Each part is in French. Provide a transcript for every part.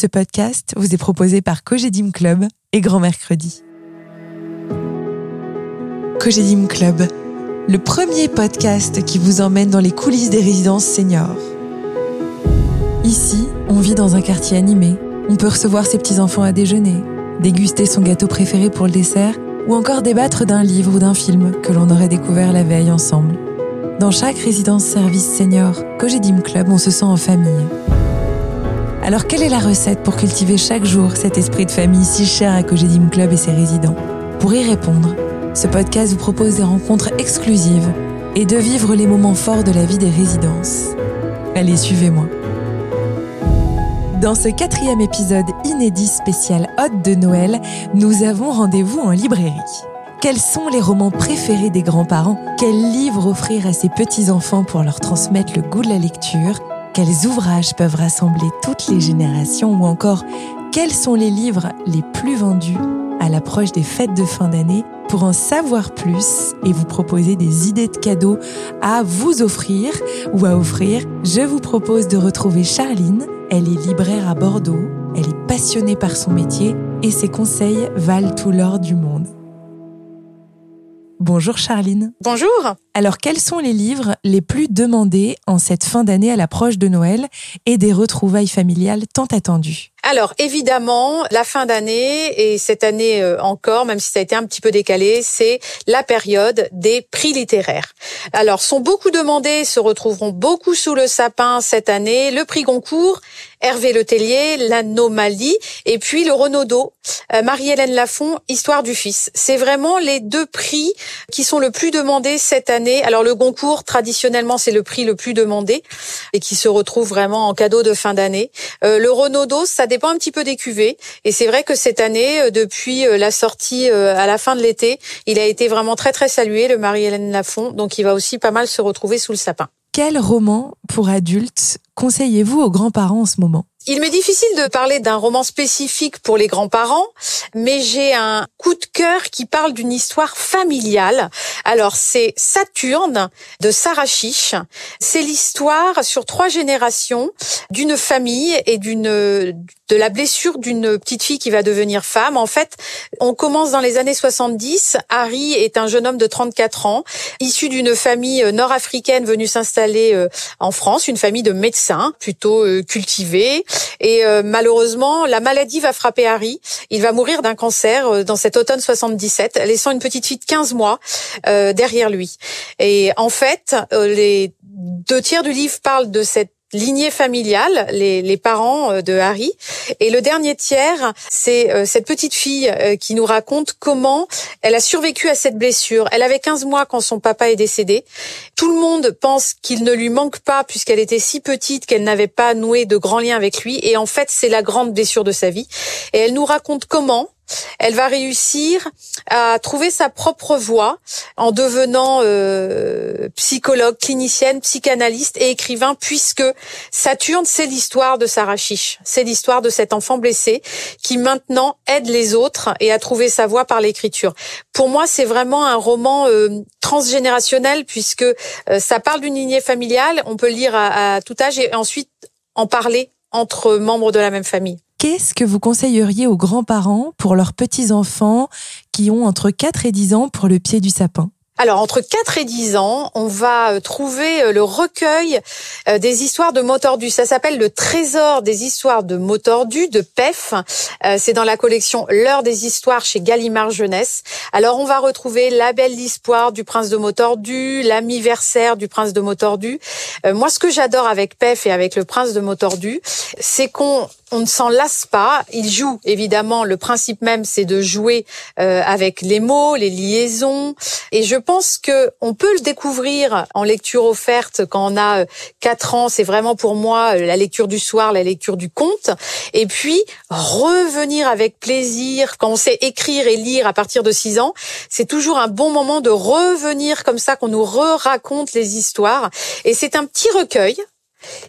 Ce podcast vous est proposé par Cogedim Club et Grand Mercredi. Cogedim Club, le premier podcast qui vous emmène dans les coulisses des résidences seniors. Ici, on vit dans un quartier animé. On peut recevoir ses petits-enfants à déjeuner, déguster son gâteau préféré pour le dessert ou encore débattre d'un livre ou d'un film que l'on aurait découvert la veille ensemble. Dans chaque résidence service senior, Cogedim Club, on se sent en famille. Alors quelle est la recette pour cultiver chaque jour cet esprit de famille si cher à Cogedim Club et ses résidents? Pour y répondre, ce podcast vous propose des rencontres exclusives et de vivre les moments forts de la vie des résidences. Allez, suivez-moi. Dans ce quatrième épisode inédit spécial Hôte de Noël, nous avons rendez-vous en librairie. Quels sont les romans préférés des grands-parents? Quels livres offrir à ses petits-enfants pour leur transmettre le goût de la lecture? Quels ouvrages peuvent rassembler toutes les générations Ou encore, quels sont les livres les plus vendus à l'approche des fêtes de fin d'année pour en savoir plus et vous proposer des idées de cadeaux à vous offrir ou à offrir, je vous propose de retrouver Charline. Elle est libraire à Bordeaux, elle est passionnée par son métier et ses conseils valent tout l'or du monde. Bonjour Charline. Bonjour. Alors quels sont les livres les plus demandés en cette fin d'année à l'approche de Noël et des retrouvailles familiales tant attendues? Alors évidemment, la fin d'année et cette année euh, encore, même si ça a été un petit peu décalé, c'est la période des prix littéraires. Alors sont beaucoup demandés, se retrouveront beaucoup sous le sapin cette année. Le prix Goncourt, Hervé Letellier, l'Anomalie et puis le Renaudot, euh, Marie-Hélène Lafont, Histoire du fils. C'est vraiment les deux prix qui sont le plus demandés cette année. Alors le Goncourt, traditionnellement, c'est le prix le plus demandé et qui se retrouve vraiment en cadeau de fin d'année. Euh, le Renaudot, ça dépend un petit peu des cuvées. Et c'est vrai que cette année, euh, depuis euh, la sortie euh, à la fin de l'été, il a été vraiment très très salué, le Marie-Hélène Lafont. Donc il va aussi pas mal se retrouver sous le sapin. Quel roman pour adultes conseillez-vous aux grands-parents en ce moment? Il m'est difficile de parler d'un roman spécifique pour les grands-parents, mais j'ai un coup de cœur qui parle d'une histoire familiale. Alors c'est Saturne de Sarah Chiche. C'est l'histoire sur trois générations d'une famille et d'une de la blessure d'une petite fille qui va devenir femme. En fait, on commence dans les années 70. Harry est un jeune homme de 34 ans, issu d'une famille nord-africaine venue s'installer euh, en France, une famille de médecins plutôt euh, cultivés. Et euh, malheureusement, la maladie va frapper Harry. Il va mourir d'un cancer euh, dans cet automne 77, laissant une petite fille de 15 mois euh, derrière lui. Et en fait, les deux tiers du livre parlent de cette lignée familiale, les, les, parents euh, de Harry. Et le dernier tiers, c'est euh, cette petite fille euh, qui nous raconte comment elle a survécu à cette blessure. Elle avait 15 mois quand son papa est décédé. Tout le monde pense qu'il ne lui manque pas puisqu'elle était si petite qu'elle n'avait pas noué de grands liens avec lui. Et en fait, c'est la grande blessure de sa vie. Et elle nous raconte comment elle va réussir à trouver sa propre voie en devenant euh, psychologue, clinicienne, psychanalyste et écrivain, puisque Saturne, c'est l'histoire de Sarah Chiche, c'est l'histoire de cet enfant blessé qui maintenant aide les autres et a trouvé sa voie par l'écriture. Pour moi, c'est vraiment un roman euh, transgénérationnel puisque euh, ça parle d'une lignée familiale, on peut lire à, à tout âge et ensuite en parler entre membres de la même famille. Qu'est-ce que vous conseilleriez aux grands-parents pour leurs petits-enfants qui ont entre 4 et 10 ans pour le pied du sapin? Alors, entre 4 et 10 ans, on va euh, trouver euh, le recueil euh, des histoires de mots tordus. Ça s'appelle le trésor des histoires de mots tordus de PEF. C'est dans la collection L'heure des histoires chez Gallimard Jeunesse. Alors, on va retrouver La belle histoire du prince de mots tordus, l'anniversaire du prince de mots tordus. Moi, ce que j'adore avec PEF et avec le prince de mots tordus, c'est qu'on on ne s'en lasse pas. Il joue, évidemment, le principe même, c'est de jouer avec les mots, les liaisons. Et je pense que on peut le découvrir en lecture offerte quand on a euh, quatre ans. C'est vraiment pour moi euh, la lecture du soir, la lecture du conte. Et puis revenir avec plaisir quand on sait écrire et lire à partir de six ans. C'est toujours un bon moment de revenir comme ça, qu'on nous re-raconte les histoires. Et c'est un petit recueil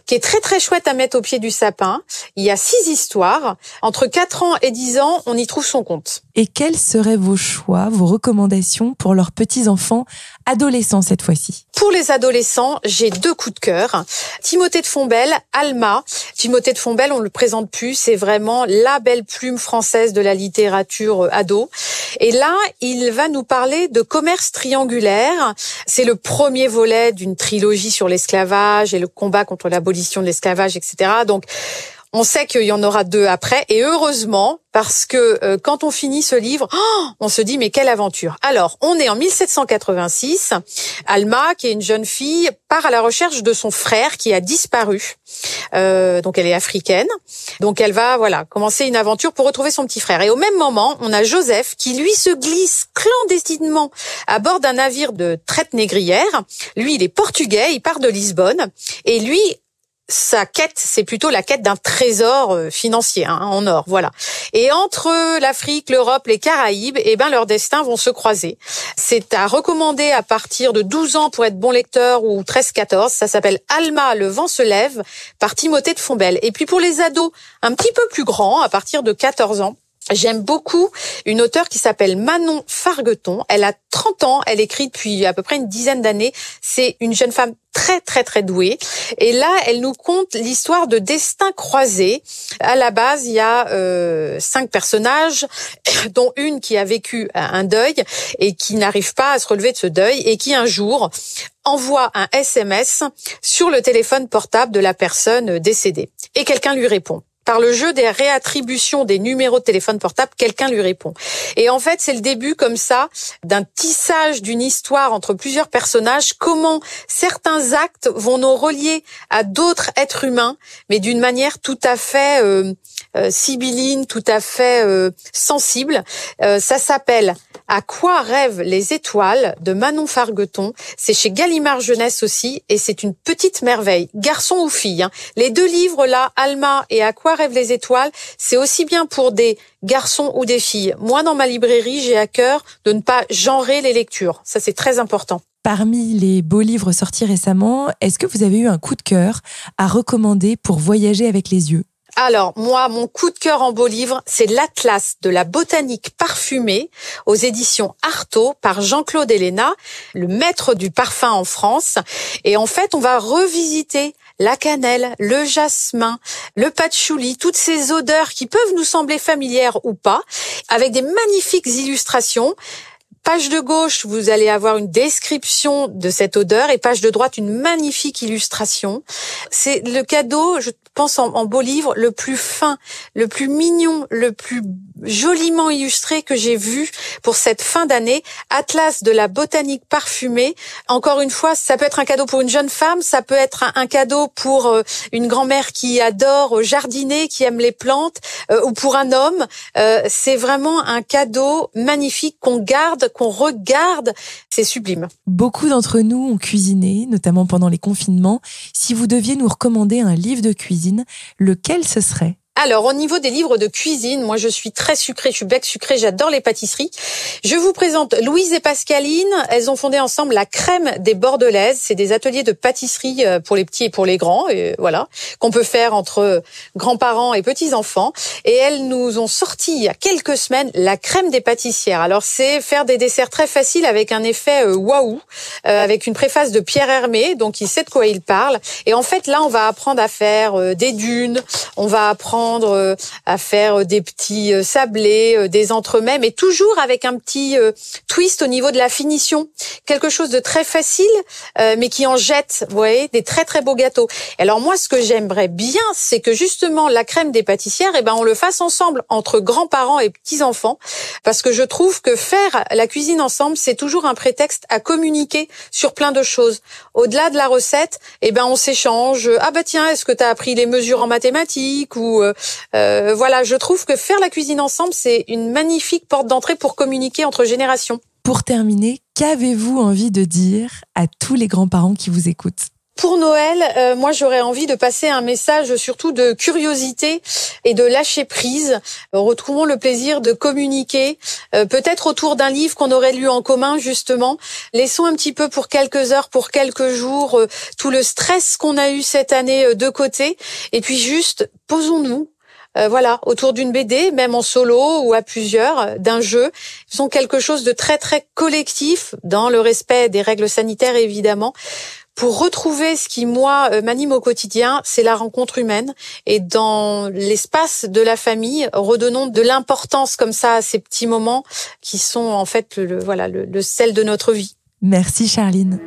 qui est très très chouette à mettre au pied du sapin. Il y a six histoires. Entre 4 ans et 10 ans, on y trouve son compte. Et quels seraient vos choix, vos recommandations pour leurs petits-enfants adolescents cette fois-ci. Pour les adolescents, j'ai deux coups de cœur. Timothée de Fombelle, Alma. Timothée de Fombelle, on le présente plus, c'est vraiment la belle plume française de la littérature euh, ado. Et là, il va nous parler de commerce triangulaire. C'est le premier volet d'une trilogie sur l'esclavage et le combat contre l'abolition de l'esclavage, etc. Donc, on sait qu'il y en aura deux après, et heureusement, parce que euh, quand on finit ce livre, oh, on se dit mais quelle aventure. Alors, on est en 1786. Alma, qui est une jeune fille, part à la recherche de son frère qui a disparu. Euh, donc, elle est africaine. Donc, elle va voilà commencer une aventure pour retrouver son petit frère. Et au même moment, on a Joseph qui lui se glisse clandestinement à bord d'un navire de traite négrière. Lui, il est portugais, il part de Lisbonne, et lui sa quête, c'est plutôt la quête d'un trésor euh, financier hein, en or, voilà. Et entre l'Afrique, l'Europe, les Caraïbes, eh ben leurs destins vont se croiser. C'est à recommander à partir de 12 ans pour être bon lecteur ou 13-14. Ça s'appelle Alma, le vent se lève par Timothée de Fombelle. Et puis pour les ados un petit peu plus grands, à partir de 14 ans, J'aime beaucoup une auteure qui s'appelle Manon Fargueton. Elle a 30 ans, elle écrit depuis à peu près une dizaine d'années. C'est une jeune femme très très très douée. Et là, elle nous conte l'histoire de destins croisés. À la base, il y a euh, cinq personnages, dont une qui a vécu un deuil et qui n'arrive pas à se relever de ce deuil et qui un jour envoie un SMS sur le téléphone portable de la personne décédée. Et quelqu'un lui répond par le jeu des réattributions des numéros de téléphone portable, quelqu'un lui répond. Et en fait, c'est le début comme ça d'un tissage d'une histoire entre plusieurs personnages, comment certains actes vont nous relier à d'autres êtres humains, mais d'une manière tout à fait euh, euh, sibylline, tout à fait euh, sensible. Euh, ça s'appelle À quoi rêvent les étoiles de Manon Fargueton. C'est chez Gallimard Jeunesse aussi, et c'est une petite merveille, garçon ou fille. Hein. Les deux livres là, Alma et À quoi rêvent les étoiles, c'est aussi bien pour des garçons ou des filles. Moi, dans ma librairie, j'ai à cœur de ne pas genrer les lectures. Ça, c'est très important. Parmi les beaux livres sortis récemment, est-ce que vous avez eu un coup de cœur à recommander pour voyager avec les yeux? Alors, moi, mon coup de cœur en beau livre, c'est l'Atlas de la botanique parfumée aux éditions Artaud par Jean-Claude Héléna, le maître du parfum en France. Et en fait, on va revisiter la cannelle, le jasmin, le patchouli, toutes ces odeurs qui peuvent nous sembler familières ou pas, avec des magnifiques illustrations page de gauche, vous allez avoir une description de cette odeur et page de droite, une magnifique illustration. C'est le cadeau, pense, en, beau livre, le plus fin, le plus mignon, le plus joliment illustré que j'ai vu pour cette fin d'année. Atlas de la botanique parfumée. Encore une fois, ça peut être un cadeau pour une jeune femme, ça peut être un, cadeau pour euh, une grand-mère qui adore jardiner, qui aime les plantes, euh, ou pour un homme. Euh, c'est vraiment un cadeau magnifique qu'on garde, qu'on regarde. C'est sublime. Beaucoup d'entre nous ont cuisiné, notamment pendant les confinements. Si vous deviez nous recommander un livre de cuisine, lequel ce serait? Alors, au niveau des livres de cuisine, moi je suis très sucrée, je suis bec sucré, j'adore les pâtisseries. Je vous présente Louise et Pascaline. Elles ont fondé ensemble la crème des Bordelaises. C'est des ateliers de pâtisserie euh, pour les petits et pour les grands, et voilà, qu'on peut faire entre grands-parents et petits-enfants. Et elles nous ont sorti il y a quelques semaines la crème des pâtissières. Alors, c'est faire des desserts très faciles avec un effet euh, waouh, euh, avec une préface de Pierre Hermé, donc il sait de quoi il parle. Et en fait, là, on va apprendre à faire des dunes, on va apprendre euh, à faire des petits euh, sablés, euh, des entremets, mais toujours avec un petit twist au niveau de la finition. Quelque chose de très facile, mais qui en jette, vous voyez, des très très beaux gâteaux. Alors moi, ce que j'aimerais bien, c'est que justement la crème des pâtissières, eh ben on le fasse ensemble entre grands-parents et petits-enfants, parce que je trouve que faire la cuisine ensemble, c'est toujours un prétexte à communiquer sur plein de choses. Au-delà de la recette, eh ben on s'échange. Ah bah tiens, est-ce que tu as appris les mesures en mathématiques? ou euh, voilà, je trouve que faire la cuisine ensemble, c'est une magnifique porte d'entrée pour communiquer entre générations. Pour terminer, qu'avez-vous envie de dire à tous les grands-parents qui vous écoutent? Pour Noël, euh, moi j'aurais envie de passer un message surtout de curiosité et de lâcher prise. retrouvons le plaisir de communiquer, euh, peut-être autour d'un livre qu'on aurait lu en commun justement. Laissons un petit peu pour quelques heures, pour quelques jours, tout le stress qu'on a eu cette année de côté, et puis juste posons-nous, euh, voilà, autour d'une BD, même en solo ou à plusieurs, d'un jeu. Ils sont quelque chose de très très collectif, dans le respect des règles sanitaires évidemment. Pour retrouver ce qui moi euh, m'anime au quotidien, c'est la rencontre humaine et dans l'espace de la famille, redonnons de l'importance comme ça à ces petits moments qui sont en fait le, voilà le, le sel de notre vie. Merci Charline.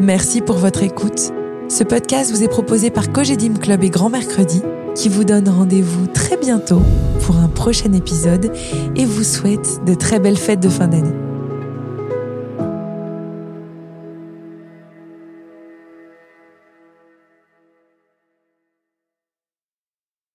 Merci pour votre écoute. Ce podcast vous est proposé par Cogedim Club et Grand Mercredi, qui vous donne rendez-vous très bientôt pour un prochain épisode et vous souhaite de très belles fêtes de fin d'année.